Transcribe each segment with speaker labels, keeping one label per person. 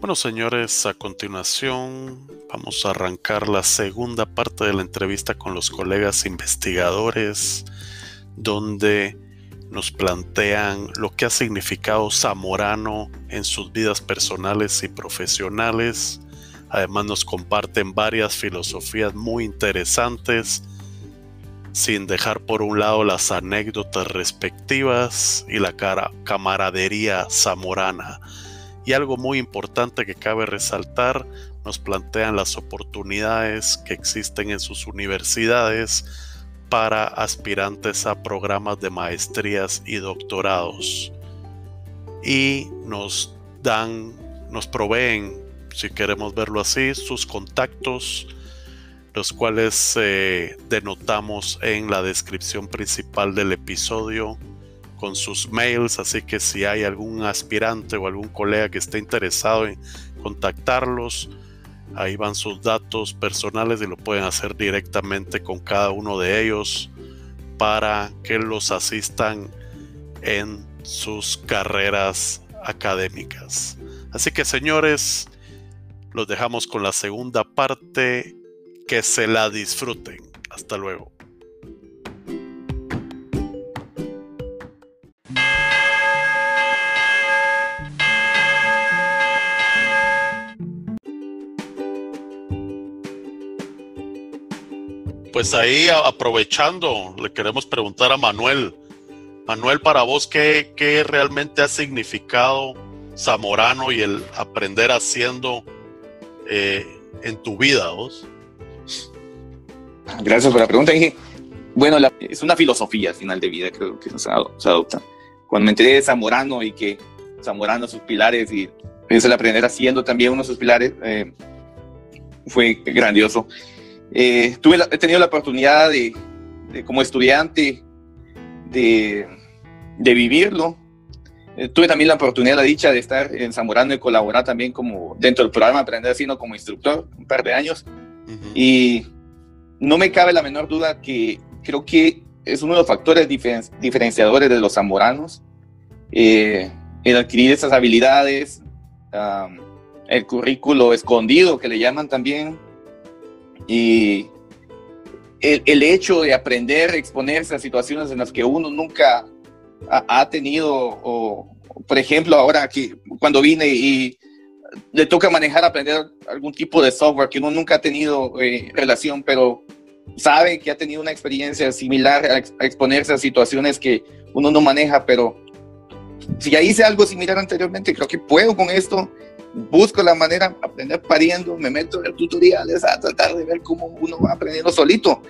Speaker 1: Bueno, señores, a continuación vamos a arrancar la segunda parte de la entrevista con los colegas investigadores, donde nos plantean lo que ha significado Zamorano en sus vidas personales y profesionales. Además nos comparten varias filosofías muy interesantes, sin dejar por un lado las anécdotas respectivas y la camaradería zamorana y algo muy importante que cabe resaltar, nos plantean las oportunidades que existen en sus universidades para aspirantes a programas de maestrías y doctorados. Y nos dan, nos proveen, si queremos verlo así, sus contactos, los cuales eh, denotamos en la descripción principal del episodio con sus mails, así que si hay algún aspirante o algún colega que esté interesado en contactarlos, ahí van sus datos personales y lo pueden hacer directamente con cada uno de ellos para que los asistan en sus carreras académicas. Así que señores, los dejamos con la segunda parte, que se la disfruten. Hasta luego. Pues ahí aprovechando, le queremos preguntar a Manuel. Manuel, para vos, ¿qué, qué realmente ha significado Zamorano y el aprender haciendo eh, en tu vida, vos?
Speaker 2: Gracias por la pregunta. Bueno, es una filosofía al final de vida, creo que se, adopta. Cuando me enteré de Zamorano y que Zamorano, sus pilares, y es el aprender haciendo también uno de sus pilares, eh, fue grandioso. Eh, tuve he tenido la oportunidad de, como estudiante de, de vivirlo. Eh, tuve también la oportunidad, la dicha de estar en Zamorano y colaborar también como dentro del programa Aprender Haciendo como instructor un par de años. Y no me cabe la menor duda que creo que es uno de los factores diferenciadores de los zamoranos, eh, el adquirir esas habilidades, el currículo escondido que le llaman también, y el, hecho de aprender exponerse a situaciones en las que uno nunca ha, tenido, o por ejemplo, ahora que cuando vine y le toca manejar, aprender algún tipo de software que uno nunca ha tenido eh, relación, pero sabe que ha tenido una experiencia similar a, a, exponerse a situaciones que uno no maneja, pero si ya hice algo similar anteriormente, creo que puedo con esto busco la manera de aprender pariendo, me meto en tutoriales a tratar de ver cómo uno va aprendiendo solito.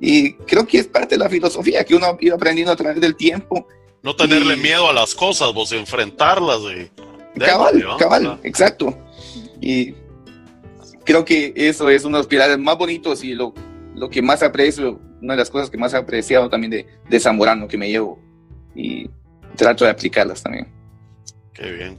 Speaker 2: Y creo que es parte de la filosofía que uno ha ido aprendiendo a través del tiempo.
Speaker 1: No tenerle miedo a las cosas, vos enfrentarlas. De,
Speaker 2: cabal, cabal, exacto. Y creo que eso es uno de los pilares más bonitos y lo, lo que más aprecio, una de las cosas que más he apreciado también de, de Zamorano que me llevo y trato de aplicarlas también.
Speaker 1: Qué bien.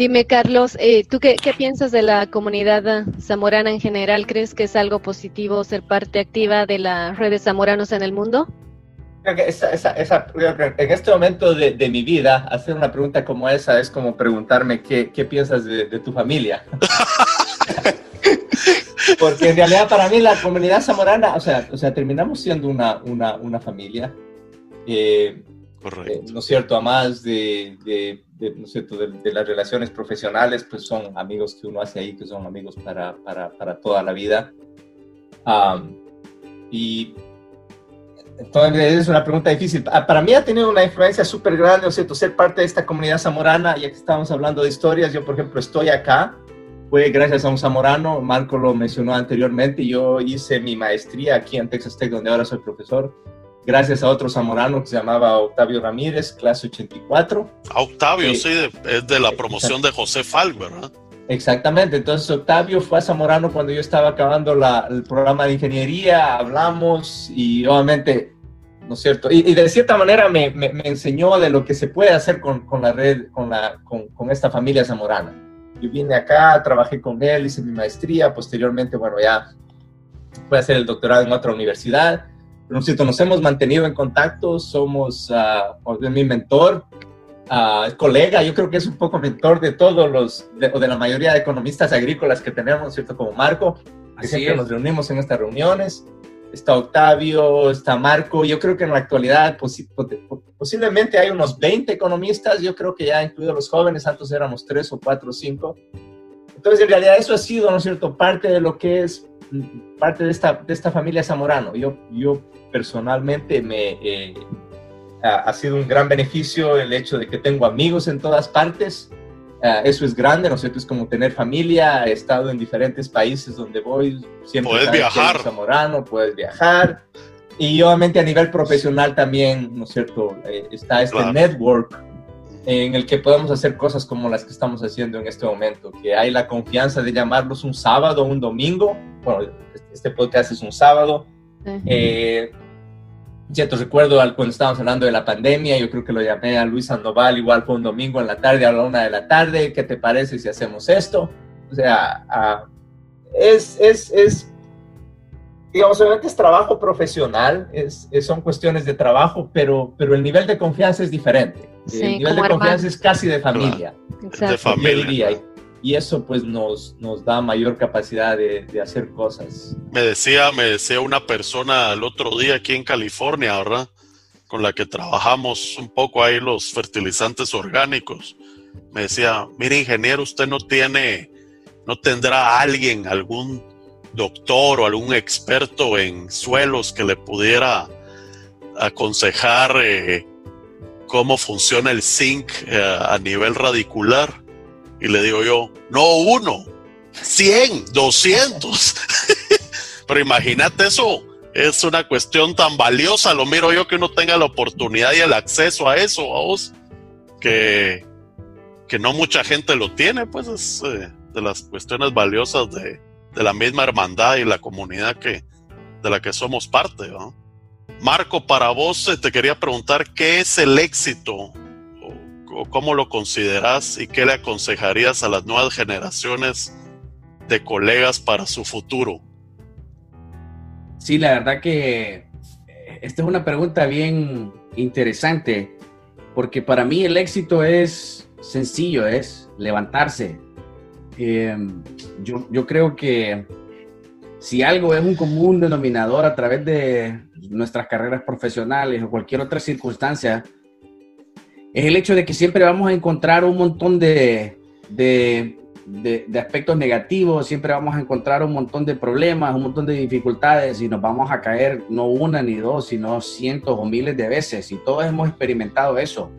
Speaker 3: Dime, Carlos, eh, ¿tú qué, piensas de la comunidad zamorana en general? ¿Crees que es algo positivo ser parte activa de las redes zamoranos en el mundo?
Speaker 4: en este momento de, mi vida, hacer una pregunta como esa es como preguntarme qué, piensas de, tu familia. Porque en realidad para mí la comunidad zamorana, o sea, o sea terminamos siendo una, una, una familia. Eh, Correcto. Eh, ¿No es cierto? A más de, de, ¿no es cierto? De, las relaciones profesionales, pues son amigos que uno hace ahí, que son amigos para, para, para toda la vida. y entonces es una pregunta difícil. Ah, para mí ha tenido una influencia súper grande, ¿no cierto? Ser parte de esta comunidad zamorana, ya que estábamos hablando de historias, yo por ejemplo estoy acá, fue gracias a un zamorano, Marco lo mencionó anteriormente, yo hice mi maestría aquí en Texas Tech, donde ahora soy profesor gracias a otro zamorano que se llamaba Octavio Ramírez, clase 84.
Speaker 1: A Octavio, sí, es de la promoción de José Falk, ¿verdad?
Speaker 4: Exactamente, entonces Octavio fue a Zamorano cuando yo estaba acabando el programa de ingeniería, hablamos y obviamente, ¿no es cierto? Y, de cierta manera me, me, enseñó de lo que se puede hacer con, con la red, con, la, con, con, esta familia zamorana. Yo vine acá, trabajé con él, hice mi maestría, posteriormente, bueno, ya fui a hacer el doctorado en otra universidad ¿no nos hemos mantenido en contacto, somos, uh, mi mentor, uh, colega, yo creo que es un poco mentor de todos los, de, o de la mayoría de economistas agrícolas que tenemos, ¿cierto? Como Marco, que siempre nos reunimos en estas reuniones. Está Octavio, está Marco. Yo creo que en la actualidad posiblemente hay unos 20 economistas. Yo creo que ya incluido los jóvenes, antes éramos 3 o 4 o 5. Entonces, en realidad eso ha sido, ¿no es cierto?, parte de lo que es parte de esta, de esta familia Zamorano. Yo, yo personalmente me... Eh, ha, sido un gran beneficio el hecho de que tengo amigos en todas partes. Uh, eso es grande, ¿no es cierto? Es como tener familia. He estado en diferentes países donde voy. Siempre
Speaker 1: puedes viajar.
Speaker 4: Zamorano, puedes viajar. Y obviamente a nivel profesional también, ¿no es cierto? Eh, está este network en el que podemos hacer cosas como las que estamos haciendo en este momento, que hay la confianza de llamarlos un sábado o un domingo. Bueno, este podcast es un sábado. eh, cierto recuerdo cuando estábamos hablando de la pandemia, yo creo que lo llamé a Luis Sandoval, igual fue un domingo en la tarde a la una de la tarde, ¿qué te parece si hacemos esto? O sea, es, es, es, digamos, obviamente es trabajo profesional, es, son cuestiones de trabajo, pero, pero el nivel de confianza es diferente. el nivel de confianza es casi de familia.
Speaker 1: De familia
Speaker 4: y eso pues nos, da mayor capacidad de, de, hacer cosas.
Speaker 1: Me decía, me decía una persona el otro día aquí en California, ¿verdad? Con la que trabajamos un poco ahí los fertilizantes orgánicos. Me decía, mire ingeniero, usted no tiene, no tendrá alguien, algún doctor o algún experto en suelos que le pudiera aconsejar eh, cómo funciona el zinc eh, a nivel radicular. Y le digo yo, no uno, 100, 200. Pero imagínate eso, es una cuestión tan valiosa, lo miro yo que uno tenga la oportunidad y el acceso a eso, vos, que, que no mucha gente lo tiene, pues es eh, de las cuestiones valiosas de, de, la misma hermandad y la comunidad que, de la que somos parte. Marco, para vos eh, te quería preguntar, ¿qué es el éxito cómo lo consideras y qué le aconsejarías a las nuevas generaciones de colegas para su futuro?
Speaker 5: Sí, la verdad que eh, esta es una pregunta bien interesante, porque para mí el éxito es sencillo, es levantarse. Em, yo, yo creo que si algo es un común denominador a través de nuestras carreras profesionales o cualquier otra circunstancia, es el hecho de que siempre vamos a encontrar un montón de, de, de, aspectos negativos, siempre vamos a encontrar un montón de problemas, un montón de dificultades y nos vamos a caer no una ni dos, sino cientos o miles de veces y todos hemos experimentado eso.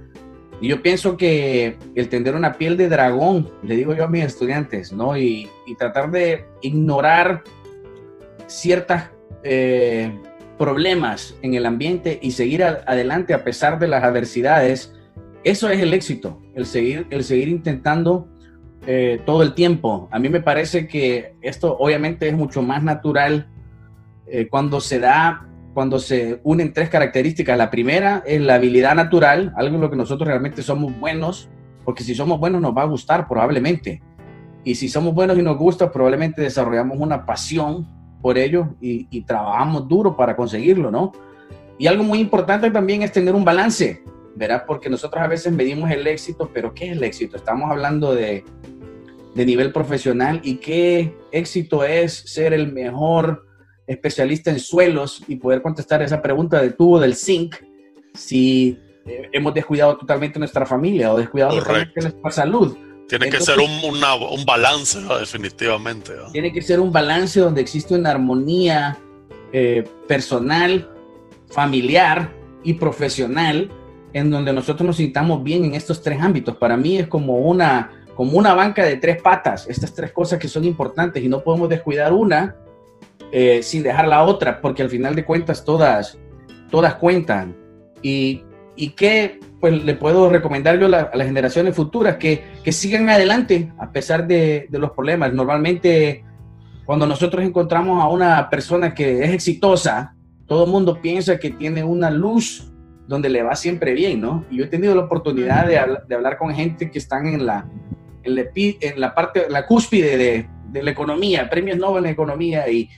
Speaker 5: Y yo pienso que el tener una piel de dragón, le digo yo a mis estudiantes, ¿no? Y, y tratar de ignorar ciertos eh, problemas en el ambiente y seguir adelante a pesar de las adversidades, eso es el éxito, el seguir, el seguir intentando eh, todo el tiempo. A mí me parece que esto obviamente es mucho más natural eh, cuando se da, cuando se unen tres características. La primera es la habilidad natural, algo en lo que nosotros realmente somos buenos, porque si somos buenos nos va a gustar probablemente. Y si somos buenos y nos gusta, probablemente desarrollamos una pasión por ello y, y trabajamos duro para conseguirlo, ¿no? Y algo muy importante también es tener un balance ¿verdad? Porque nosotros a veces medimos el éxito, pero ¿qué es el éxito? Estamos hablando de, de nivel profesional y qué éxito es ser el mejor especialista en suelos y poder contestar esa pregunta de tubo del zinc si eh, hemos descuidado totalmente nuestra familia o descuidado totalmente nuestra salud.
Speaker 1: Tiene que ser un, un balance, definitivamente.
Speaker 5: Tiene que ser un balance donde existe una armonía eh, personal, familiar y profesional en donde nosotros nos sintamos bien en estos tres ámbitos. Para mí es como una, como una banca de tres patas, estas tres cosas que son importantes y no podemos descuidar una eh, sin dejar la otra, porque al final de cuentas todas, todas cuentan. Y, y qué pues, le puedo recomendar yo a, las generaciones futuras que, que, sigan adelante a pesar de, de los problemas. Normalmente cuando nosotros encontramos a una persona que es exitosa, todo el mundo piensa que tiene una luz donde le va siempre bien, ¿no? Y yo he tenido la oportunidad de, hablar con gente que están en la, en la, la parte, la cúspide de, la economía, premios Nobel en economía, y,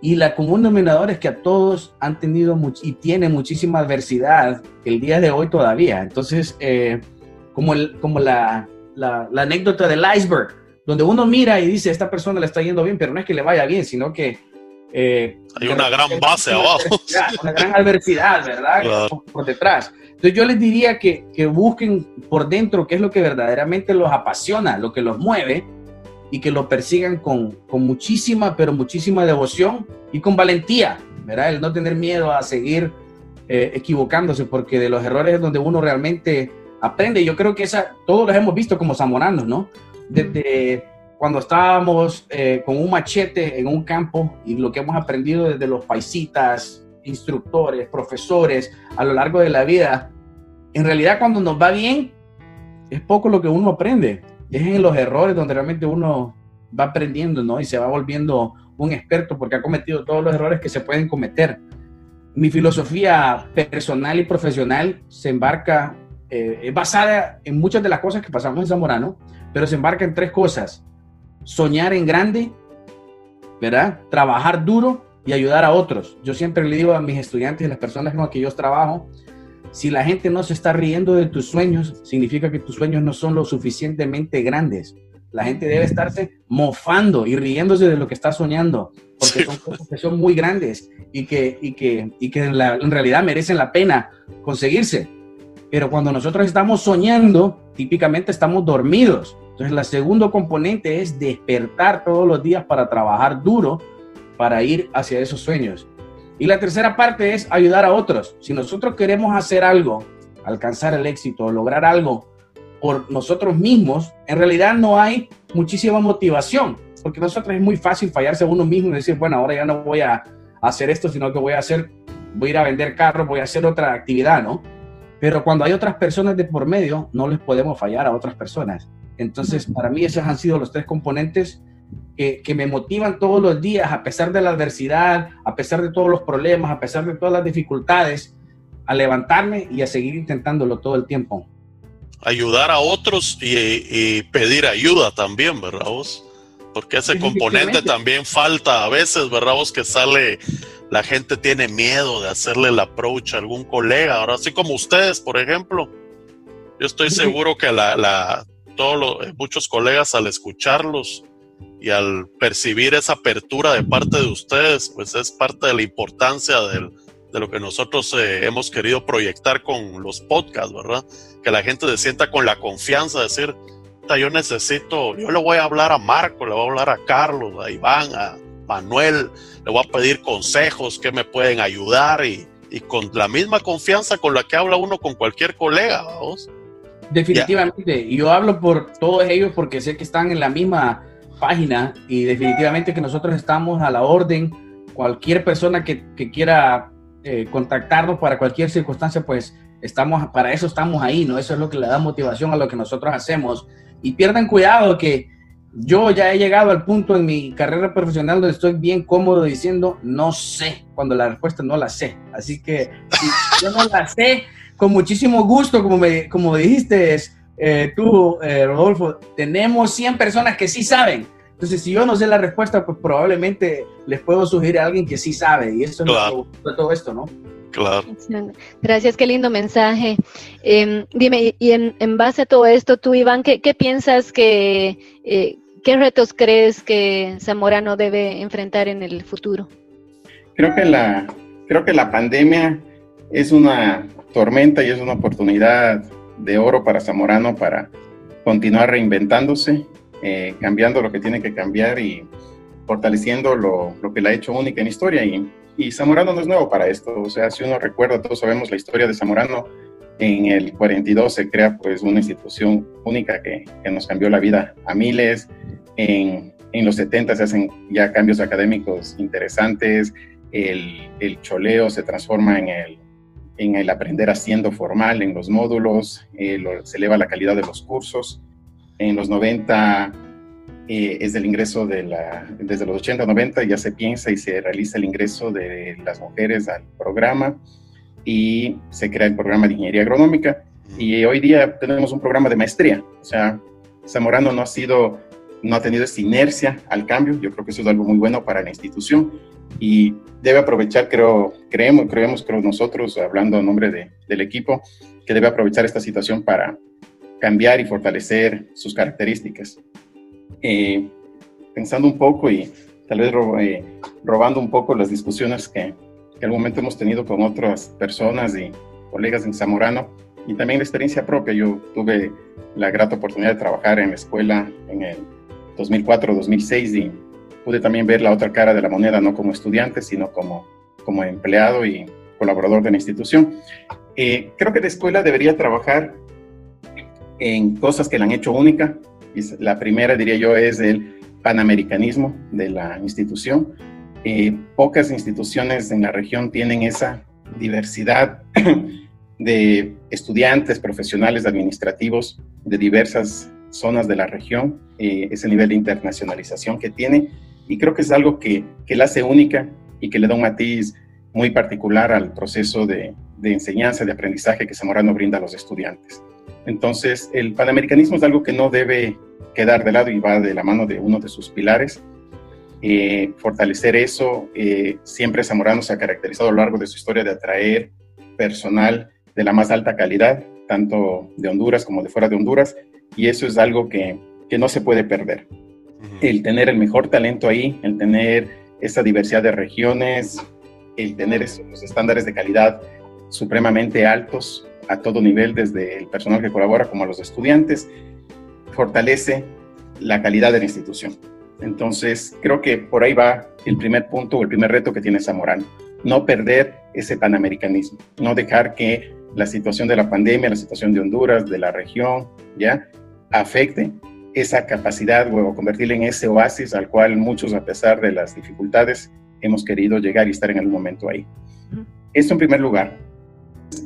Speaker 5: Y la común denominador es que a todos han tenido y tienen muchísima adversidad el día de hoy todavía. Entonces, eh, como, el, como la, la, anécdota del iceberg, donde uno mira y dice, esta persona le está yendo bien, pero no es que le vaya bien, sino que...
Speaker 1: Eh, Hay una gran base abajo.
Speaker 5: Una gran adversidad, ¿verdad? Por, detrás. Entonces yo les diría que, que busquen por dentro qué es lo que verdaderamente los apasiona, lo que los mueve, y que lo persigan con, con muchísima, pero muchísima devoción y con valentía, ¿verdad? El no tener miedo a seguir eh, equivocándose, porque de los errores es donde uno realmente aprende. Yo creo que esa, todos los hemos visto como zamoranos, ¿no? Desde cuando estábamos eh, con un machete en un campo y lo que hemos aprendido desde los paisitas, instructores, profesores a lo largo de la vida, en realidad cuando nos va bien, es poco lo que uno aprende es en los errores donde realmente uno va aprendiendo, ¿no? Y se va volviendo un experto porque ha cometido todos los errores que se pueden cometer. Mi filosofía personal y profesional se embarca, eh, es basada en muchas de las cosas que pasamos en Zamorano, pero se embarca en tres cosas. Soñar en grande, ¿verdad? Trabajar duro y ayudar a otros. Yo siempre le digo a mis estudiantes y las personas con las que yo trabajo, si la gente no se está riendo de tus sueños, significa que tus sueños no son lo suficientemente grandes. La gente debe estarse mofando y riéndose de lo que está soñando, porque son cosas que son muy grandes y que, y que, y que en, en realidad merecen la pena conseguirse. Pero cuando nosotros estamos soñando, típicamente estamos dormidos. Entonces, la segundo componente es despertar todos los días para trabajar duro para ir hacia esos sueños. Y la tercera parte es ayudar a otros. Si nosotros queremos hacer algo, alcanzar el éxito, lograr algo por nosotros mismos, en realidad no hay muchísima motivación, porque nosotros es muy fácil fallarse a uno mismo y decir, bueno, ahora ya no voy a hacer esto, sino que voy a hacer, voy a ir a vender carros, voy a hacer otra actividad, ¿no? Pero cuando hay otras personas de por medio, no les podemos fallar a otras personas. Entonces, para mí esos han sido los tres componentes que, me motivan todos los días, a pesar de la adversidad, a pesar de todos los problemas, a pesar de todas las dificultades, a levantarme y a seguir intentándolo todo el tiempo.
Speaker 1: Ayudar a otros y, pedir ayuda también, ¿verdad vos? Porque ese componente también falta a veces, ¿verdad vos? Que sale, la gente tiene miedo de hacerle el approach a algún colega, ahora así como ustedes, por ejemplo. Yo estoy seguro que la, la todos los, muchos colegas al escucharlos y al percibir esa apertura de parte de ustedes, pues es parte de la importancia de lo que nosotros eh, hemos querido proyectar con los podcasts, ¿verdad? Que la gente se sienta con la confianza de decir, yo necesito, yo le voy a hablar a Marco, le voy a hablar a Carlos, a Iván, a Manuel, le voy a pedir consejos que me pueden ayudar y, con la misma confianza con la que habla uno con cualquier colega, vamos.
Speaker 5: Definitivamente, y yo hablo por todos ellos porque sé que están en la misma página y definitivamente que nosotros estamos a la orden. Cualquier persona que, quiera eh, contactarnos para cualquier circunstancia, pues estamos, para eso estamos ahí, ¿no? Eso es lo que le da motivación a lo que nosotros hacemos. Y pierdan cuidado que yo ya he llegado al punto en mi carrera profesional donde estoy bien cómodo diciendo no sé, cuando la respuesta no la sé. Así que si yo no la sé, con muchísimo gusto, como, me, como dijiste, eh, tú, eh, Rodolfo, tenemos 100 personas que sí saben. Entonces, si yo no sé la respuesta, pues probablemente les puedo sugerir a alguien que sí sabe. Y eso es todo esto, ¿no?
Speaker 1: Claro.
Speaker 3: Gracias, qué lindo mensaje. Em, dime, y en, base a todo esto, tú, Iván, ¿qué, piensas que, eh, qué retos crees que Zamorano debe enfrentar en el futuro?
Speaker 6: Creo que la, creo que la pandemia es una tormenta y es una oportunidad de oro para Zamorano para continuar reinventándose, eh, cambiando lo que tiene que cambiar y fortaleciendo lo, lo, que la ha hecho única en historia. Y, y Zamorano no es nuevo para esto. O sea, si uno recuerda, todos sabemos la historia de Zamorano. En el 42 se crea pues una institución única que, que nos cambió la vida a miles. En, en, los 70 se hacen ya cambios académicos interesantes. El, el choleo se transforma en el, en el aprender haciendo formal, en los módulos, eh, se eleva la calidad de los cursos. En los 90 eh, es el ingreso de la, desde los 80, 90 ya se piensa y se realiza el ingreso de las mujeres al programa y se crea el programa de ingeniería agronómica y hoy día tenemos un programa de maestría. O sea, Zamorano no ha sido no ha tenido esa inercia al cambio. Yo creo que eso es algo muy bueno para la institución y debe aprovechar, creo, creemos, creemos, creo nosotros, hablando a nombre del equipo, que debe aprovechar esta situación para cambiar y fortalecer sus características. Eh, pensando un poco y tal vez eh, robando un poco las discusiones que, que al momento hemos tenido con otras personas y colegas en Zamorano, y también la experiencia propia. Yo tuve la grata oportunidad de trabajar en la escuela en el 2004-2006 y pude también ver la otra cara de la moneda, no como estudiante, sino como, como empleado y colaborador de la institución. Eh, creo que la escuela debería trabajar en cosas que la han hecho única. La primera, diría yo, es el panamericanismo de la institución. Eh, pocas instituciones en la región tienen esa diversidad de estudiantes, profesionales administrativos de diversas zonas de la región, eh, ese nivel de internacionalización que tiene, y creo que es algo que, que la hace única y que le da un matiz muy particular al proceso de, de enseñanza, de aprendizaje que Zamorano brinda a los estudiantes. Entonces, el panamericanismo es algo que no debe quedar de lado y va de la mano de uno de sus pilares. Eh, fortalecer eso, eh, siempre Zamorano se ha caracterizado a lo largo de su historia de atraer personal de la más alta calidad, tanto de Honduras como de fuera de Honduras, y eso es algo que, que no se puede perder. El tener el mejor talento ahí, el tener esa diversidad de regiones, el tener esos estándares de calidad supremamente altos a todo nivel, desde el personal que colabora como a los estudiantes, fortalece la calidad de la institución. Entonces, creo que por ahí va el primer punto o el primer reto que tiene Zamorano. No perder ese panamericanismo, no dejar que la situación de la pandemia, la situación de Honduras, de la región, ¿ya? Afecte esa capacidad o convertirla en ese oasis al cual muchos, a pesar de las dificultades, hemos querido llegar y estar en algún momento ahí. Esto en primer lugar.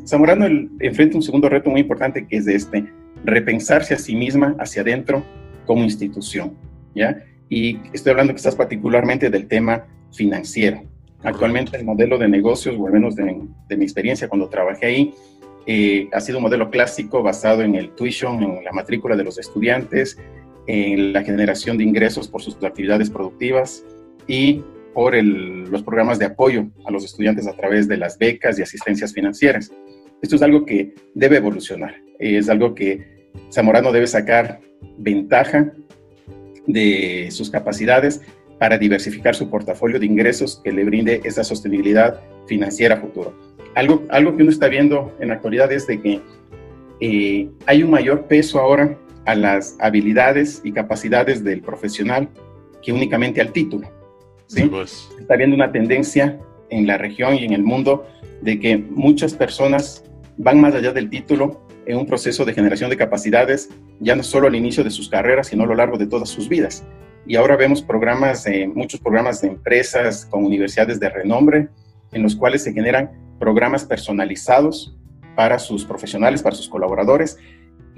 Speaker 6: Zamorano enfrenta un segundo reto muy importante que es de este, repensarse a sí misma hacia adentro como institución, ¿ya? Y estoy hablando quizás particularmente del tema financiero. Actualmente el modelo de negocios, o al menos de, de mi experiencia cuando trabajé ahí, eh, ha sido un modelo clásico basado en el tuition, en la matrícula de los estudiantes, en la generación de ingresos por sus actividades productivas y por los programas de apoyo a los estudiantes a través de las becas y asistencias financieras. Esto es algo que debe evolucionar, es algo que Zamorano debe sacar ventaja de sus capacidades para diversificar su portafolio de ingresos que le brinde esa sostenibilidad financiera futuro algo, algo que uno está viendo en la actualidad es de que eh, hay un mayor peso ahora a las habilidades y capacidades del profesional que únicamente al título. ¿sí? Pues. Está viendo una tendencia en la región y en el mundo de que muchas personas van más allá del título en un proceso de generación de capacidades, ya no solo al inicio de sus carreras, sino a lo largo de todas sus vidas. Y ahora vemos programas, muchos programas de empresas con universidades de renombre, en los cuales se generan programas personalizados para sus profesionales, para sus colaboradores,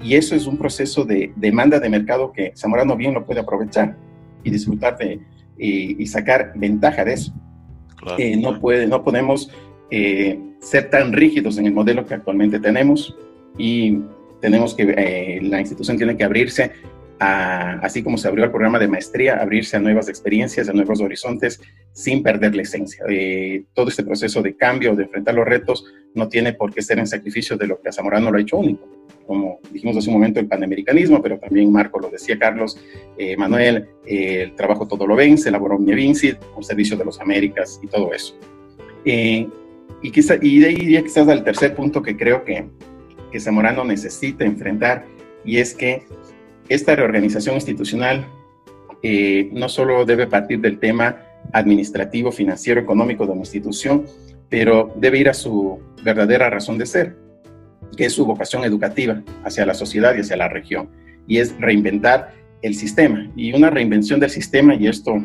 Speaker 6: y eso es un proceso de demanda de mercado que Zamorano bien lo puede aprovechar y disfrutar de y, sacar ventaja de eso. Eh, no, puede, no podemos eh, ser tan rígidos en el modelo que actualmente tenemos y tenemos que, eh, la institución tiene que abrirse así como se abrió el programa de maestría, abrirse a nuevas experiencias, a nuevos horizontes, sin perder la esencia. Eh, todo este proceso de cambio, de enfrentar los retos, no tiene por qué ser en sacrificio de lo que a Zamorano lo ha hecho único. Como dijimos hace un momento, el panamericanismo, pero también Marco lo decía Carlos, eh, Manuel, eh, el trabajo todo lo vence, elaboró Mi Vincit, un servicio de los Américas y todo eso. y, quizá, y de ahí quizás al tercer punto que creo que, que Zamorano necesita enfrentar, y es que esta reorganización institucional eh, no solo debe partir del tema administrativo, financiero, económico de una institución, pero debe ir a su verdadera razón de ser, que es su vocación educativa hacia la sociedad y hacia la región, y es reinventar el sistema. Y una reinvención del sistema, y esto,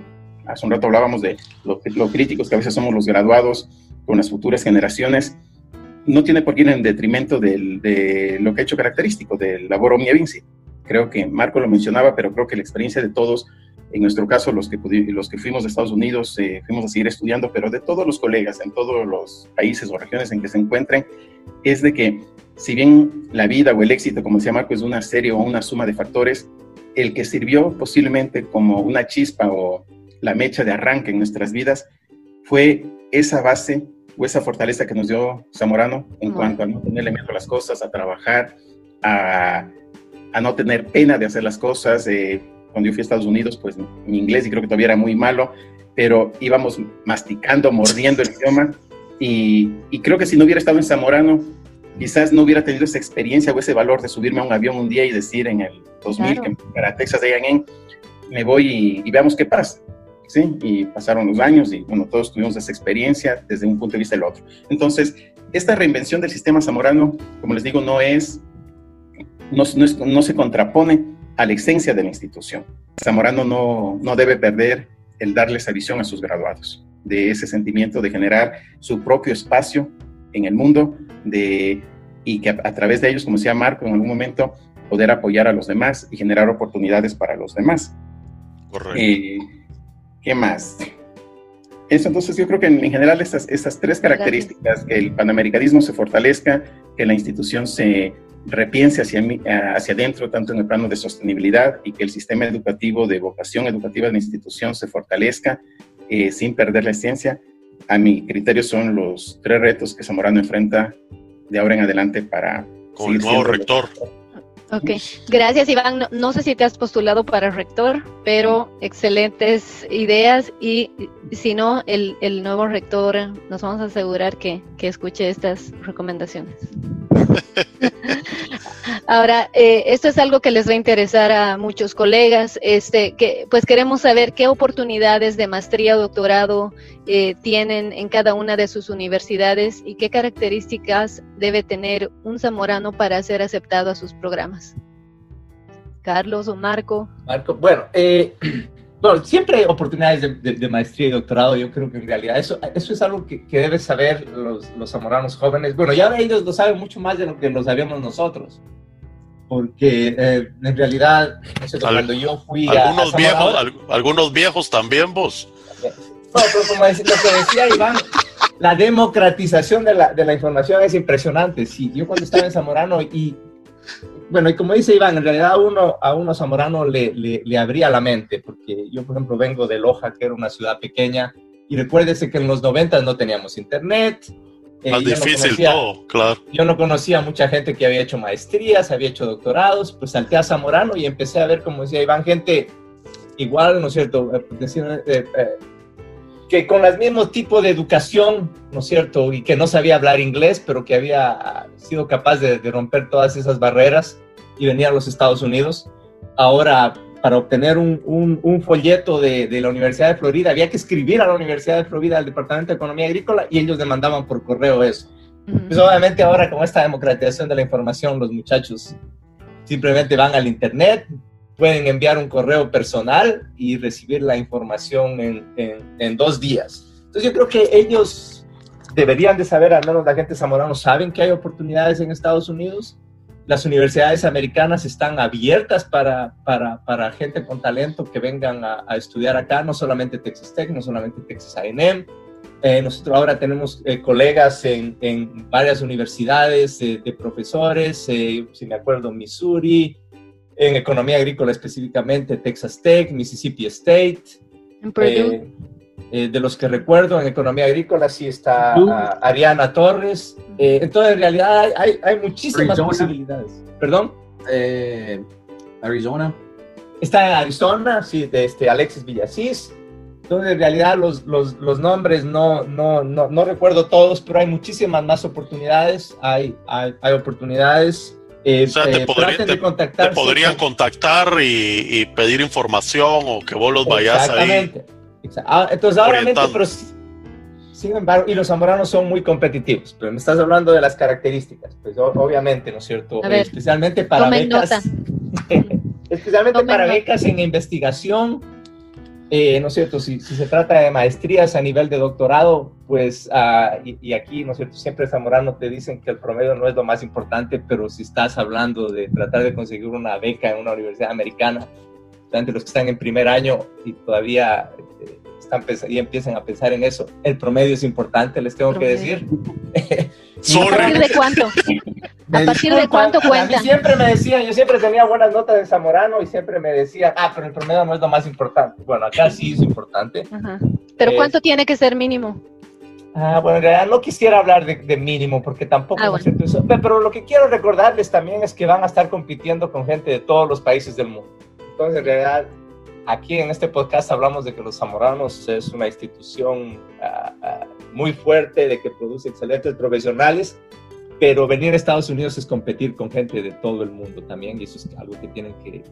Speaker 6: hace un rato hablábamos de lo, críticos que a veces somos los graduados con las futuras generaciones, no tiene por qué ir en detrimento de lo que ha hecho característico del labor Omnia Vinci, Creo que Marco lo mencionaba, pero creo que la experiencia de todos, en nuestro caso los que, los que fuimos de Estados Unidos, eh, fuimos a seguir estudiando, pero de todos los colegas en todos los países o regiones en que se encuentren, es de que si bien la vida o el éxito, como decía Marco, es una serie o una suma de factores, el que sirvió posiblemente como una chispa o la mecha de arranque en nuestras vidas fue esa base o esa fortaleza que nos dio Zamorano en cuanto a no tenerle miedo a las cosas, a trabajar, a, a no tener pena de hacer las cosas. Eh, cuando yo fui a Estados Unidos, pues mi inglés y creo que todavía era muy malo, pero íbamos masticando, mordiendo el idioma. Y, y, creo que si no hubiera estado en Zamorano, quizás no hubiera tenido esa experiencia o ese valor de subirme a un avión un día y decir en el 2000 que para Texas A&M me voy y, y, veamos qué pasa. ¿sí? Y pasaron los años y bueno, todos tuvimos esa experiencia desde un punto de vista del otro. Entonces, esta reinvención del sistema zamorano, como les digo, no es, no, no, se contrapone a la esencia de la institución. Zamorano no, no debe perder el darle esa visión a sus graduados, de ese sentimiento de generar su propio espacio en el mundo de, y que a, a través de ellos, como decía Marco en algún momento, poder apoyar a los demás y generar oportunidades para los demás.
Speaker 1: Correcto.
Speaker 6: Eh, ¿Qué más? Eso, entonces yo creo que en, en general esas, esas tres características, que el panamericanismo se fortalezca, que la institución se repiense hacia, hacia adentro, tanto en el plano de sostenibilidad, y que el sistema educativo de vocación educativa de la institución se fortalezca eh, sin perder la esencia, a mi criterio son los tres retos que Zamorano enfrenta de ahora en adelante para...
Speaker 1: Con el nuevo rector.
Speaker 3: Ok, gracias Iván. No, sé si te has postulado para rector, pero excelentes ideas y si no, el, el nuevo rector nos vamos a asegurar que, que escuche estas recomendaciones. Ahora, eh, esto es algo que les va a interesar a muchos colegas. Este, que, pues queremos saber qué oportunidades de maestría o doctorado eh, tienen en cada una de sus universidades y qué características debe tener un zamorano para ser aceptado a sus programas. Carlos o Marco.
Speaker 4: Marco, bueno, eh, siempre hay oportunidades de, de, de, maestría y doctorado. Yo creo que en realidad eso, eso es algo que, que deben saber los, los zamoranos jóvenes. Bueno, ya ellos lo saben mucho más de lo que lo sabíamos nosotros porque eh, en realidad, sé, cuando yo fui
Speaker 1: algunos
Speaker 4: a, a
Speaker 1: viejos, al, algunos viejos también vos.
Speaker 4: No, pero como decía, lo que decía Iván, la democratización de la, de la información es impresionante. Sí, yo cuando estaba en Zamorano y, bueno, y como dice Iván, en realidad a uno, a uno Zamorano le, le, le abría la mente, porque yo, por ejemplo, vengo de Loja, que era una ciudad pequeña, y recuérdese que en los 90 no teníamos internet,
Speaker 1: eh, Más difícil no conocía, todo, claro.
Speaker 4: Yo no conocía a mucha gente que había hecho maestrías, había hecho doctorados, pues salté a Zamorano y empecé a ver, como decía Iván, gente igual, ¿no es cierto? Decir, eh, eh, que con el mismo tipo de educación, ¿no es cierto? Y que no sabía hablar inglés, pero que había sido capaz de, de romper todas esas barreras y venía a los Estados Unidos. Ahora para obtener un, un, un folleto de, de, la Universidad de Florida, había que escribir a la Universidad de Florida, al Departamento de Economía Agrícola, y ellos demandaban por correo eso. Uh -huh. Pues obviamente ahora con esta democratización de la información, los muchachos simplemente van al Internet, pueden enviar un correo personal y recibir la información en, en, en dos días. Entonces yo creo que ellos deberían de saber, al menos la gente zamorano saben que hay oportunidades en Estados Unidos, las universidades americanas están abiertas para, para, para gente con talento que vengan a, a, estudiar acá, no solamente Texas Tech, no solamente Texas A&M. Eh, nosotros ahora tenemos eh, colegas en, en, varias universidades eh, de profesores, eh, si me acuerdo, Missouri, en economía agrícola específicamente Texas Tech, Mississippi State.
Speaker 3: En Purdue.
Speaker 4: Eh, de los que recuerdo en economía agrícola sí está uh, Ariana Torres. Eh, entonces, en realidad hay, hay, hay muchísimas Arizona. posibilidades. ¿Perdón?
Speaker 5: Eh, Arizona.
Speaker 4: Está en Arizona, sí, de este Alexis Villasís. Entonces, en realidad los, los, los nombres no, no, no, no, recuerdo todos, pero hay muchísimas más oportunidades. Hay, hay, hay oportunidades.
Speaker 1: Eh, o sea, te, podría, te, te, podrían con... contactar y, y, pedir información o que vos los vayas ahí.
Speaker 4: Ah, entonces, ahora, pero sin embargo, y los zamoranos son muy competitivos, pero me estás hablando de las características, pues obviamente, ¿no es cierto?
Speaker 3: Ver,
Speaker 4: especialmente para becas, especialmente para nota. becas en investigación, eh, ¿no es cierto? Si, si, se trata de maestrías a nivel de doctorado, pues, uh, y, y, aquí, ¿no es cierto? Siempre zamorano te dicen que el promedio no es lo más importante, pero si estás hablando de tratar de conseguir una beca en una universidad americana, de los que están en primer año y todavía eh, están y empiezan a pensar en eso. El promedio es importante, les tengo que decir.
Speaker 3: ¿A partir de cuánto? ¿A partir de cuánto cuenta?
Speaker 4: siempre me decían, yo siempre tenía buenas notas de Zamorano y siempre me decían, ah, pero el promedio no es lo más importante. Bueno, acá sí es importante.
Speaker 3: ¿Pero eh, cuánto tiene que ser mínimo?
Speaker 4: Ah, bueno, en realidad no quisiera hablar de, mínimo porque tampoco ah, eso. Pero lo que quiero recordarles también es que van a estar compitiendo con gente de todos los países del mundo. Entonces, en realidad, aquí en este podcast hablamos de que los zamoranos es una institución ah, ah, muy fuerte, de que produce excelentes profesionales, pero venir a Estados Unidos es competir con gente de todo el mundo también, y eso es algo que tienen que,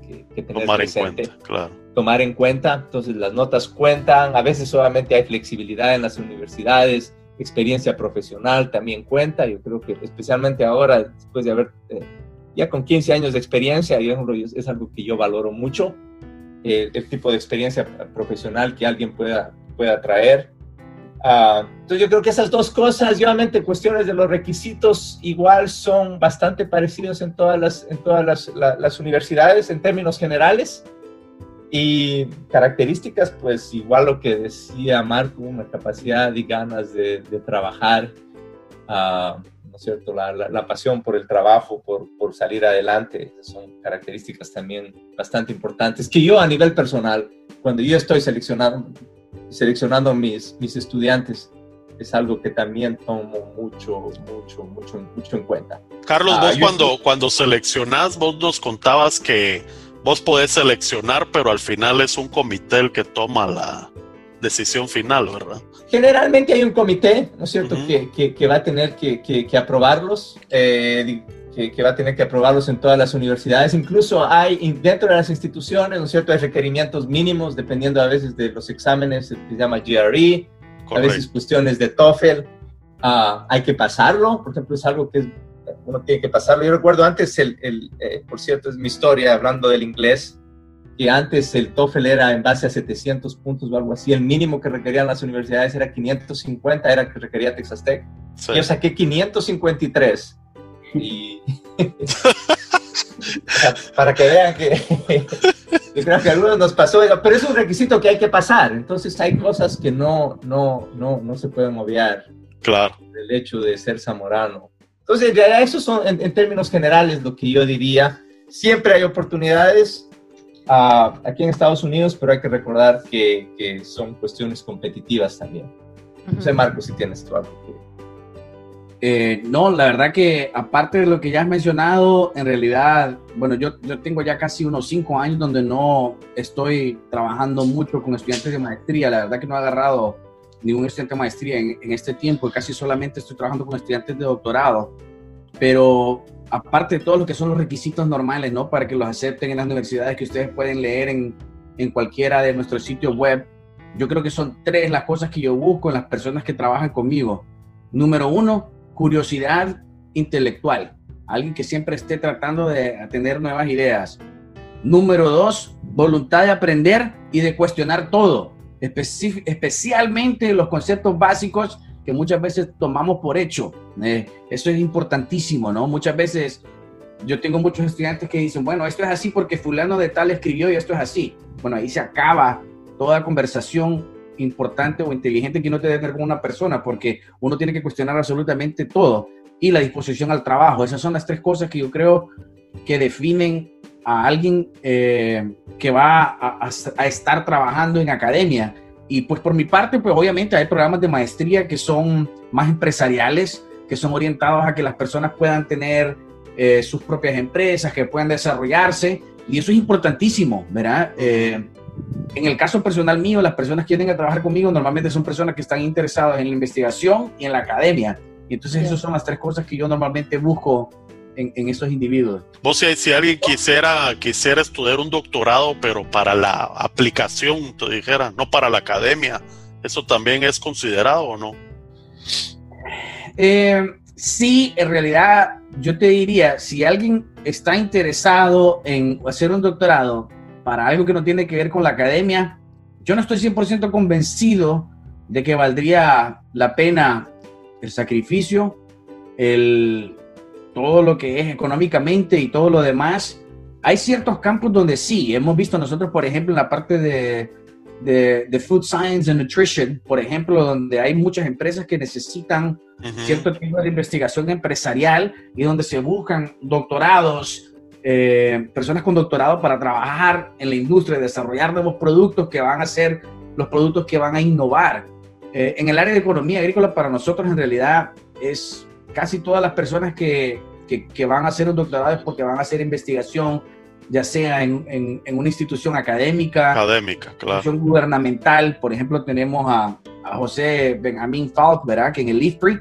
Speaker 4: tener
Speaker 1: Tomar en cuenta, claro.
Speaker 4: Tomar en cuenta, entonces las notas cuentan, a veces solamente hay flexibilidad en las universidades, experiencia profesional también cuenta, yo creo que especialmente ahora, después de haber, eh, ya con 15 años de experiencia, es algo que yo valoro mucho, eh, el tipo de experiencia profesional que alguien pueda, pueda traer. Ah, entonces yo creo que esas dos cosas, obviamente cuestiones de los requisitos igual son bastante parecidos en todas las, en todas las, las universidades en términos generales. Y características, pues igual lo que decía Marco, una capacidad y ganas de, de trabajar. Uh, cierto? La, la, pasión por el trabajo, por, por, salir adelante, son características también bastante importantes que yo a nivel personal, cuando yo estoy seleccionando, seleccionando mis, mis estudiantes, es algo que también tomo mucho, mucho, mucho, mucho en cuenta.
Speaker 1: Carlos, ah, vos cuando, cuando seleccionás, vos nos contabas que vos podés seleccionar, pero al final es un comité el que toma la, decisión final, ¿verdad?
Speaker 4: Generalmente hay un comité, ¿no es cierto?, que, que, va a tener que, que aprobarlos, eh, que, va a tener que aprobarlos en todas las universidades. Incluso hay dentro de las instituciones, ¿no es cierto?, hay requerimientos mínimos dependiendo a veces de los exámenes, se llama GRE, a veces cuestiones de TOEFL. Ah, hay que pasarlo, por ejemplo, es algo que uno tiene que pasarlo. Yo recuerdo antes, el, el eh, por cierto, es mi historia hablando del inglés que antes el TOEFL era en base a 700 puntos o algo así, el mínimo que requerían las universidades era 550, era que requería Texas Tech. Yo saqué 553. Y para que vean que yo creo que a algunos nos pasó, pero es un requisito que hay que pasar. Entonces hay cosas que no, no, no, no se pueden obviar.
Speaker 1: Claro.
Speaker 4: El hecho de ser zamorano. Entonces, ya eso son en términos generales lo que yo diría. Siempre hay oportunidades, aquí en Estados Unidos, pero hay que recordar que, que son cuestiones competitivas también. No sé, Marco, si tienes tú algo
Speaker 5: eh, no, la verdad que aparte de lo que ya has mencionado, en realidad, bueno, yo, yo tengo ya casi unos cinco años donde no estoy trabajando mucho con estudiantes de maestría. La verdad que no he agarrado ningún estudiante de maestría en, en este tiempo. Casi solamente estoy trabajando con estudiantes de doctorado. Pero aparte de todo lo que son los requisitos normales, ¿no? Para que los acepten en las universidades que ustedes pueden leer en, en cualquiera de nuestros sitios web, yo creo que son tres las cosas que yo busco en las personas que trabajan conmigo. Número uno, curiosidad intelectual. Alguien que siempre esté tratando de tener nuevas ideas. Número dos, voluntad de aprender y de cuestionar todo, especialmente los conceptos básicos que muchas veces tomamos por hecho. Eh, eso es importantísimo, ¿no? Muchas veces yo tengo muchos estudiantes que dicen, bueno, esto es así porque fulano de tal escribió y esto es así. Bueno, ahí se acaba toda conversación importante o inteligente que uno debe tener con una persona, porque uno tiene que cuestionar absolutamente todo y la disposición al trabajo. Esas son las tres cosas que yo creo que definen a alguien eh, que va a, a, estar trabajando en academia. Y pues por mi parte, pues obviamente hay programas de maestría que son más empresariales, que son orientados a que las personas puedan tener eh, sus propias empresas, que puedan desarrollarse. Y eso es importantísimo, ¿verdad? Eh, en el caso personal mío, las personas que vienen a trabajar conmigo normalmente son personas que están interesadas en la investigación y en la academia. Y entonces esas son las tres cosas que yo normalmente busco en, esos individuos.
Speaker 1: Vos si, si alguien quisiera, quisiera estudiar un doctorado, pero para la aplicación, te dijera, no para la academia, ¿eso también es considerado o no?
Speaker 5: Eh, sí, en realidad yo te diría, si alguien está interesado en hacer un doctorado para algo que no tiene que ver con la academia, yo no estoy 100% convencido de que valdría la pena el sacrificio, el, todo lo que es económicamente y todo lo demás. Hay ciertos campos donde sí, hemos visto nosotros, por ejemplo, en la parte de, de, de, Food Science and Nutrition, por ejemplo, donde hay muchas empresas que necesitan cierto tipo de investigación empresarial y donde se buscan doctorados, eh, personas con doctorado para trabajar en la industria, desarrollar nuevos productos que van a ser los productos que van a innovar. Eh, en el área de economía agrícola, para nosotros en realidad es casi todas las personas que, que, que van a hacer un doctorado es porque van a hacer investigación, ya sea en, en, una institución académica,
Speaker 1: académica, claro.
Speaker 5: institución gubernamental. Por ejemplo, tenemos a, a José Benjamín Falk, ¿verdad? Que en el LIFPRI,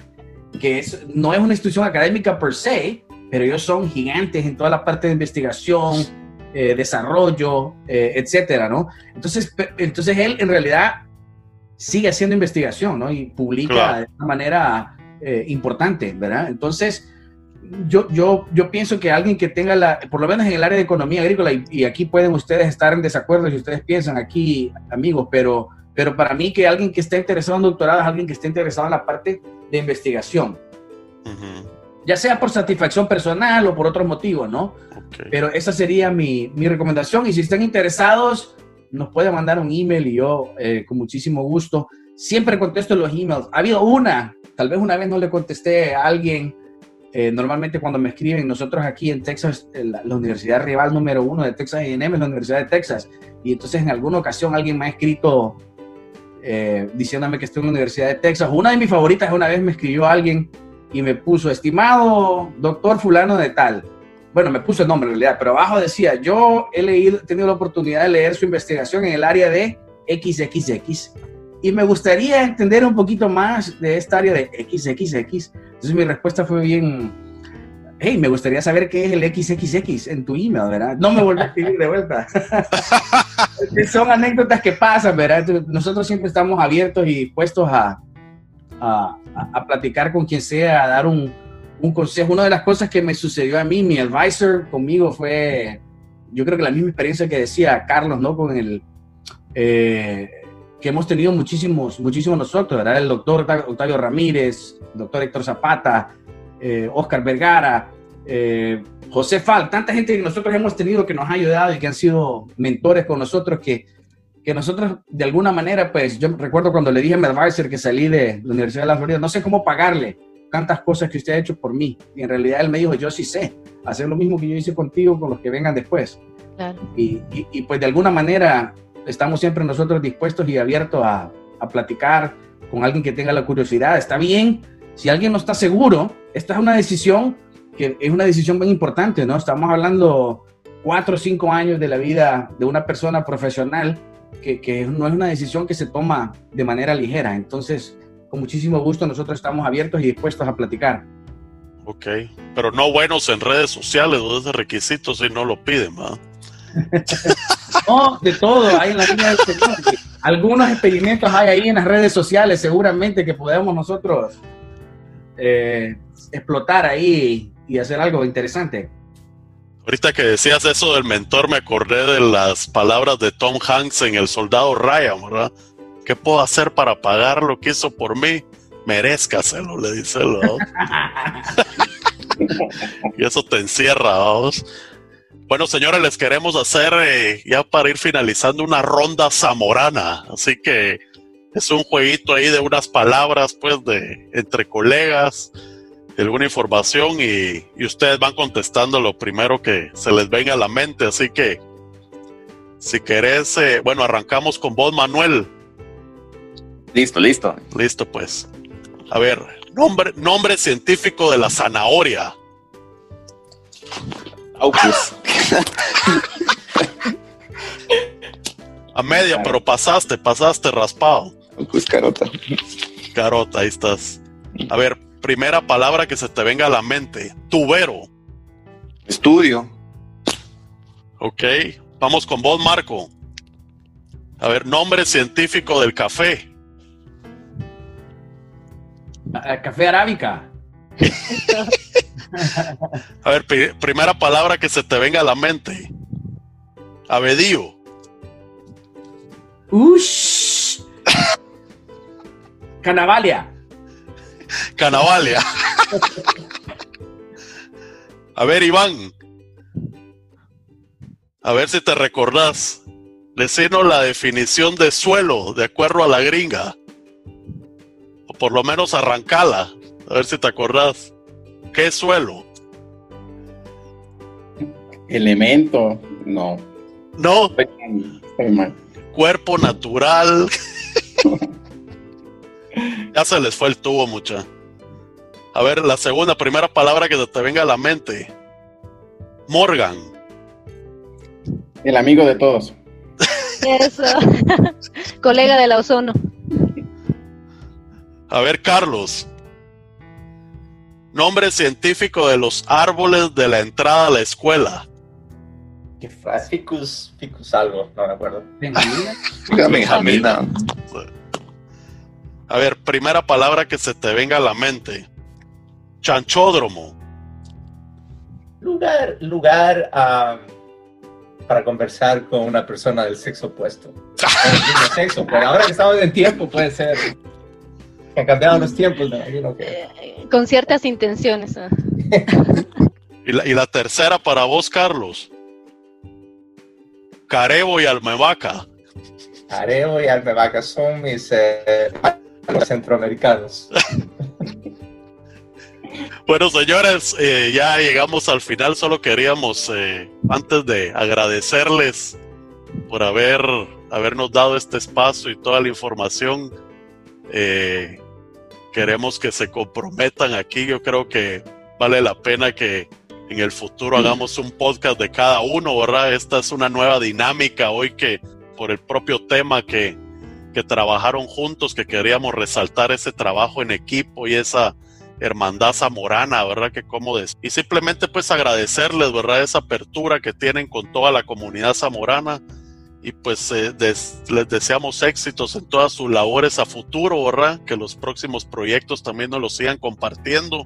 Speaker 5: que es, no es una institución académica per se, pero ellos son gigantes en toda la parte de investigación, eh, desarrollo, eh, etcétera, ¿no? Entonces, entonces él en realidad sigue haciendo investigación, ¿no? Y publica de una manera eh, importante, ¿verdad? Entonces, yo, yo, yo pienso que alguien que tenga la, por lo menos en el área de economía agrícola, y, aquí pueden ustedes estar en desacuerdo si ustedes piensan aquí, amigos, pero, pero para mí que alguien que esté interesado en doctorado es alguien que esté interesado en la parte de investigación. Ya sea por satisfacción personal o por otros motivos, ¿no? Pero esa sería mi, mi, recomendación. Y si están interesados, nos pueden mandar un email y yo, eh, con muchísimo gusto, siempre contesto los emails. Ha habido una, tal vez una vez no le contesté a alguien eh, normalmente cuando me escriben, nosotros aquí en Texas, la, universidad rival número uno de Texas A&M es la Universidad de Texas. Y entonces en alguna ocasión alguien me ha escrito eh, diciéndome que estoy en la Universidad de Texas. Una de mis favoritas una vez me escribió alguien y me puso, estimado doctor fulano de tal. Bueno, me puso el nombre en realidad, pero abajo decía, yo he leído, he tenido la oportunidad de leer su investigación en el área de XXX y me gustaría entender un poquito más de esta área de XXX. Entonces mi respuesta fue bien, hey, me gustaría saber qué es el XXX en tu email, ¿verdad? No me volví a escribir de vuelta. Son anécdotas que pasan, ¿verdad? Nosotros siempre estamos abiertos y dispuestos a, a, a platicar con quien sea, a dar un, un, consejo. Una de las cosas que me sucedió a mí, mi advisor conmigo fue, yo creo que la misma experiencia que decía Carlos, ¿no? Con el... Eh, que hemos tenido muchísimos, muchísimos nosotros, ¿verdad? El doctor Octavio Ramírez, doctor Héctor Zapata, eh, Oscar Vergara, eh, José Fal, tanta gente que nosotros hemos tenido que nos ha ayudado y que han sido mentores con nosotros, que, que nosotros de alguna manera, pues yo recuerdo cuando le dije a mi advisor que salí de la Universidad de la Florida, no sé cómo pagarle tantas cosas que usted ha hecho por mí. Y en realidad él me dijo, yo sí sé, hacer lo mismo que yo hice contigo con los que vengan después. Claro. Y, y, y, pues de alguna manera estamos siempre nosotros dispuestos y abiertos a, a, platicar con alguien que tenga la curiosidad. Está bien, si alguien no está seguro, esta es una decisión que es una decisión muy importante, ¿no? Estamos hablando cuatro o cinco años de la vida de una persona profesional que, que no es una decisión que se toma de manera ligera. Entonces, con muchísimo gusto nosotros estamos abiertos y dispuestos a platicar.
Speaker 1: Ok, pero no buenos en redes sociales, o ese requisito si no lo piden, ¿verdad?
Speaker 5: No, de todo, hay en la línea de Algunos experimentos hay ahí en las redes sociales, seguramente que podemos nosotros eh, explotar ahí y hacer algo interesante.
Speaker 1: Ahorita que decías eso del mentor, me acordé de las palabras de Tom Hanks en El Soldado Ryan, ¿verdad? ¿Qué puedo hacer para pagar lo que hizo por mí? Merezcaselo, le dice el y eso te encierra, vamos. Bueno, señores, les queremos hacer eh, ya para ir finalizando una ronda zamorana. Así que es un jueguito ahí de unas palabras, pues, de entre colegas, de alguna información y, y, ustedes van contestando lo primero que se les venga a la mente. Así que, si querés, eh, bueno, arrancamos con vos, Manuel.
Speaker 2: Listo, listo.
Speaker 1: Listo, pues. A ver, nombre, nombre científico de la zanahoria.
Speaker 2: Aucus.
Speaker 1: A media, pero pasaste, pasaste raspado.
Speaker 2: Pues carota.
Speaker 1: Carota, ahí estás. A ver, primera palabra que se te venga a la mente. Tubero.
Speaker 2: Estudio.
Speaker 1: Ok. Vamos con vos, Marco. A ver, nombre científico del café.
Speaker 5: Café arábica.
Speaker 1: A ver, primera palabra que se te venga a la mente. Abedío.
Speaker 5: Ush. Canavalia.
Speaker 1: Canavalia. A ver, Iván. A ver si te recordás. Decinos la definición de suelo de acuerdo a la gringa. O por lo menos arrancala. A ver si te acordás. ¿Qué es suelo?
Speaker 6: Elemento, no.
Speaker 1: No,
Speaker 6: Estoy estoy mal.
Speaker 1: cuerpo natural. ya se les fue el tubo, mucha. A ver, la segunda, primera palabra que se te venga a la mente. Morgan.
Speaker 6: El amigo de todos.
Speaker 3: Eso. Colega de la ozono.
Speaker 1: A ver, Carlos. Nombre científico de los árboles de la entrada a la escuela.
Speaker 4: ¿Qué fue? Ficus, ficus algo, no me acuerdo.
Speaker 5: Benjamina.
Speaker 1: A ver, primera palabra que se te venga a la mente. Chanchódromo.
Speaker 4: Lugar, lugar para conversar con una persona del sexo opuesto. Sexo, pero ahora que estamos en tiempo puede ser. Que han cambiado los tiempos, me imagino que.
Speaker 3: Eh, con ciertas intenciones. ¿no?
Speaker 1: Y la, y la tercera para vos, Carlos. Carebo y Almevaca.
Speaker 4: Areo y Almevaca son mis eh, los centroamericanos.
Speaker 1: Bueno, señores, eh, ya llegamos al final. Solo queríamos, eh, antes de agradecerles por haber habernos dado este espacio y toda la información, eh, queremos que se comprometan aquí. Yo creo que vale la pena que en el futuro hagamos un podcast de cada uno, ¿verdad? Esta es una nueva dinámica hoy que por el propio tema que, que trabajaron juntos, que queríamos resaltar ese trabajo en equipo y esa hermandad zamorana, ¿verdad? Que como des y simplemente pues agradecerles, ¿verdad? Esa apertura que tienen con toda la comunidad zamorana y pues eh, les deseamos éxitos en todas sus labores a futuro, ¿verdad? Que los próximos proyectos también nos los sigan compartiendo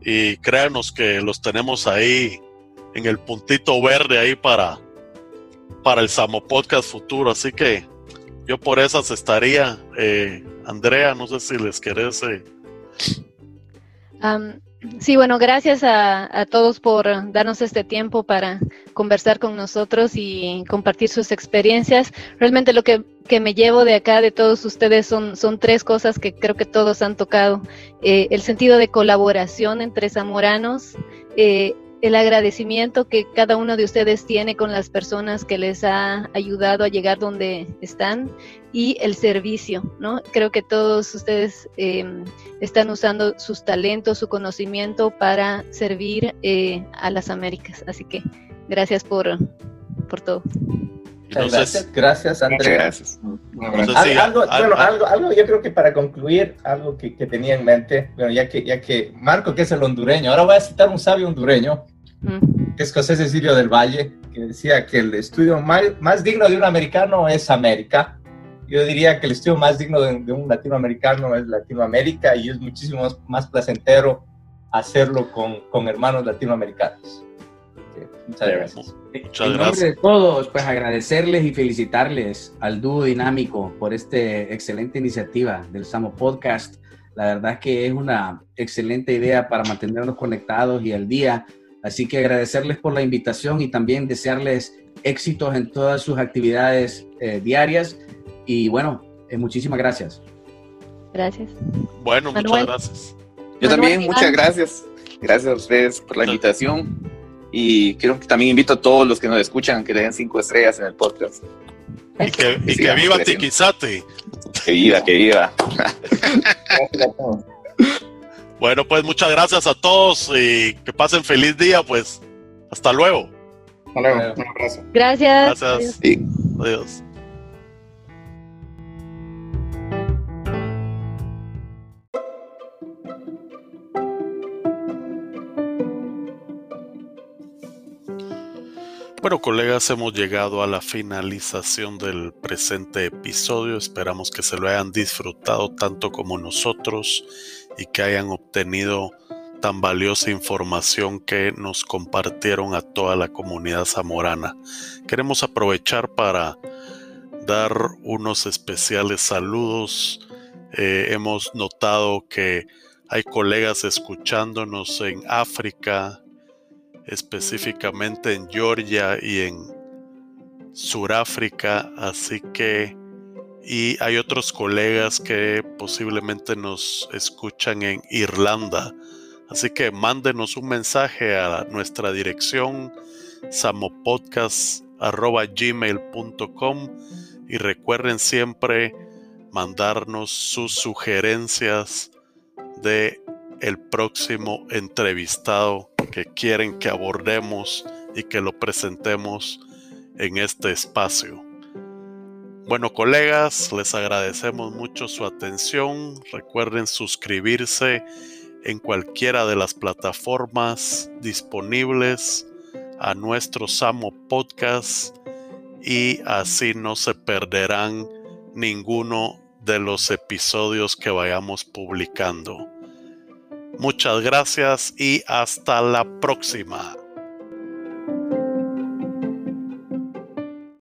Speaker 1: y créanos que los tenemos ahí en el puntito verde ahí para, para el Samo Podcast futuro, así que yo por esas estaría. Eh, Andrea, no sé si les querés... eh,
Speaker 3: sí, bueno, gracias a, a todos por darnos este tiempo para conversar con nosotros y compartir sus experiencias. Realmente lo que, que me llevo de acá, de todos ustedes, son, son tres cosas que creo que todos han tocado. Eh, el sentido de colaboración entre zamoranos, eh, el agradecimiento que cada uno de ustedes tiene con las personas que les ha ayudado a llegar donde están y el servicio, ¿no? Creo que todos ustedes eh, están usando sus talentos, su conocimiento para servir eh, a las Américas. Así que gracias por, por todo.
Speaker 4: Gracias, gracias,
Speaker 2: Muchas
Speaker 4: Andrea.
Speaker 2: gracias.
Speaker 4: Al- bueno,
Speaker 1: al-
Speaker 4: algo yo creo que para concluir, algo que, que tenía en mente, bueno, ya que, ya que Marco, que es el hondureño, ahora voy a citar un sabio hondureño,
Speaker 3: Mm.
Speaker 4: que es José Cecilio del Valle, que decía que el estudio más, más digno de un americano es América. Yo diría que el estudio más digno de, de un latinoamericano es Latinoamérica y es muchísimo más, más placentero hacerlo con, con hermanos latinoamericanos. Muchas gracias.
Speaker 1: Muchas
Speaker 5: en nombre de todos, pues agradecerles y felicitarles al dúo dinámico por esta excelente iniciativa del Samo Podcast. La verdad es que es una excelente idea para mantenernos conectados y al día. Así que agradecerles por la invitación y también desearles éxitos en todas sus actividades eh, diarias. Y bueno, eh, muchísimas gracias.
Speaker 3: Gracias.
Speaker 1: Bueno, muchas gracias.
Speaker 2: Yo
Speaker 3: Manuel
Speaker 2: también,
Speaker 3: Iván.
Speaker 2: muchas gracias. Gracias a ustedes por la invitación. Y quiero que también invito a todos los que nos escuchan que le den cinco estrellas en el podcast.
Speaker 1: Y que, y que
Speaker 2: sigamos
Speaker 1: viva. Tiquizate.
Speaker 2: Que viva, que viva.
Speaker 1: Bueno, pues muchas gracias a todos y que pasen feliz día, pues. Hasta luego.
Speaker 6: Hasta luego. Un abrazo.
Speaker 3: Gracias.
Speaker 1: Gracias.
Speaker 2: Sí.
Speaker 1: Adiós. Bueno, colegas, hemos llegado a la finalización del presente episodio. Esperamos que se lo hayan disfrutado tanto como nosotros y que hayan obtenido tan valiosa información que nos compartieron a toda la comunidad zamorana. Queremos aprovechar para dar unos especiales saludos. Eh, hemos notado que hay colegas escuchándonos en África, específicamente en Georgia y en Suráfrica, así que y hay otros colegas que posiblemente nos escuchan en Irlanda. Así que mándenos un mensaje a nuestra dirección samopodcast.gmail.com y recuerden siempre mandarnos sus sugerencias de el próximo entrevistado que quieren que abordemos y que lo presentemos en este espacio. Bueno, colegas, les agradecemos mucho su atención. Recuerden suscribirse en cualquiera de las plataformas disponibles a nuestro Samo Podcast y así no se perderán ninguno de los episodios que vayamos publicando. Muchas gracias y hasta la próxima.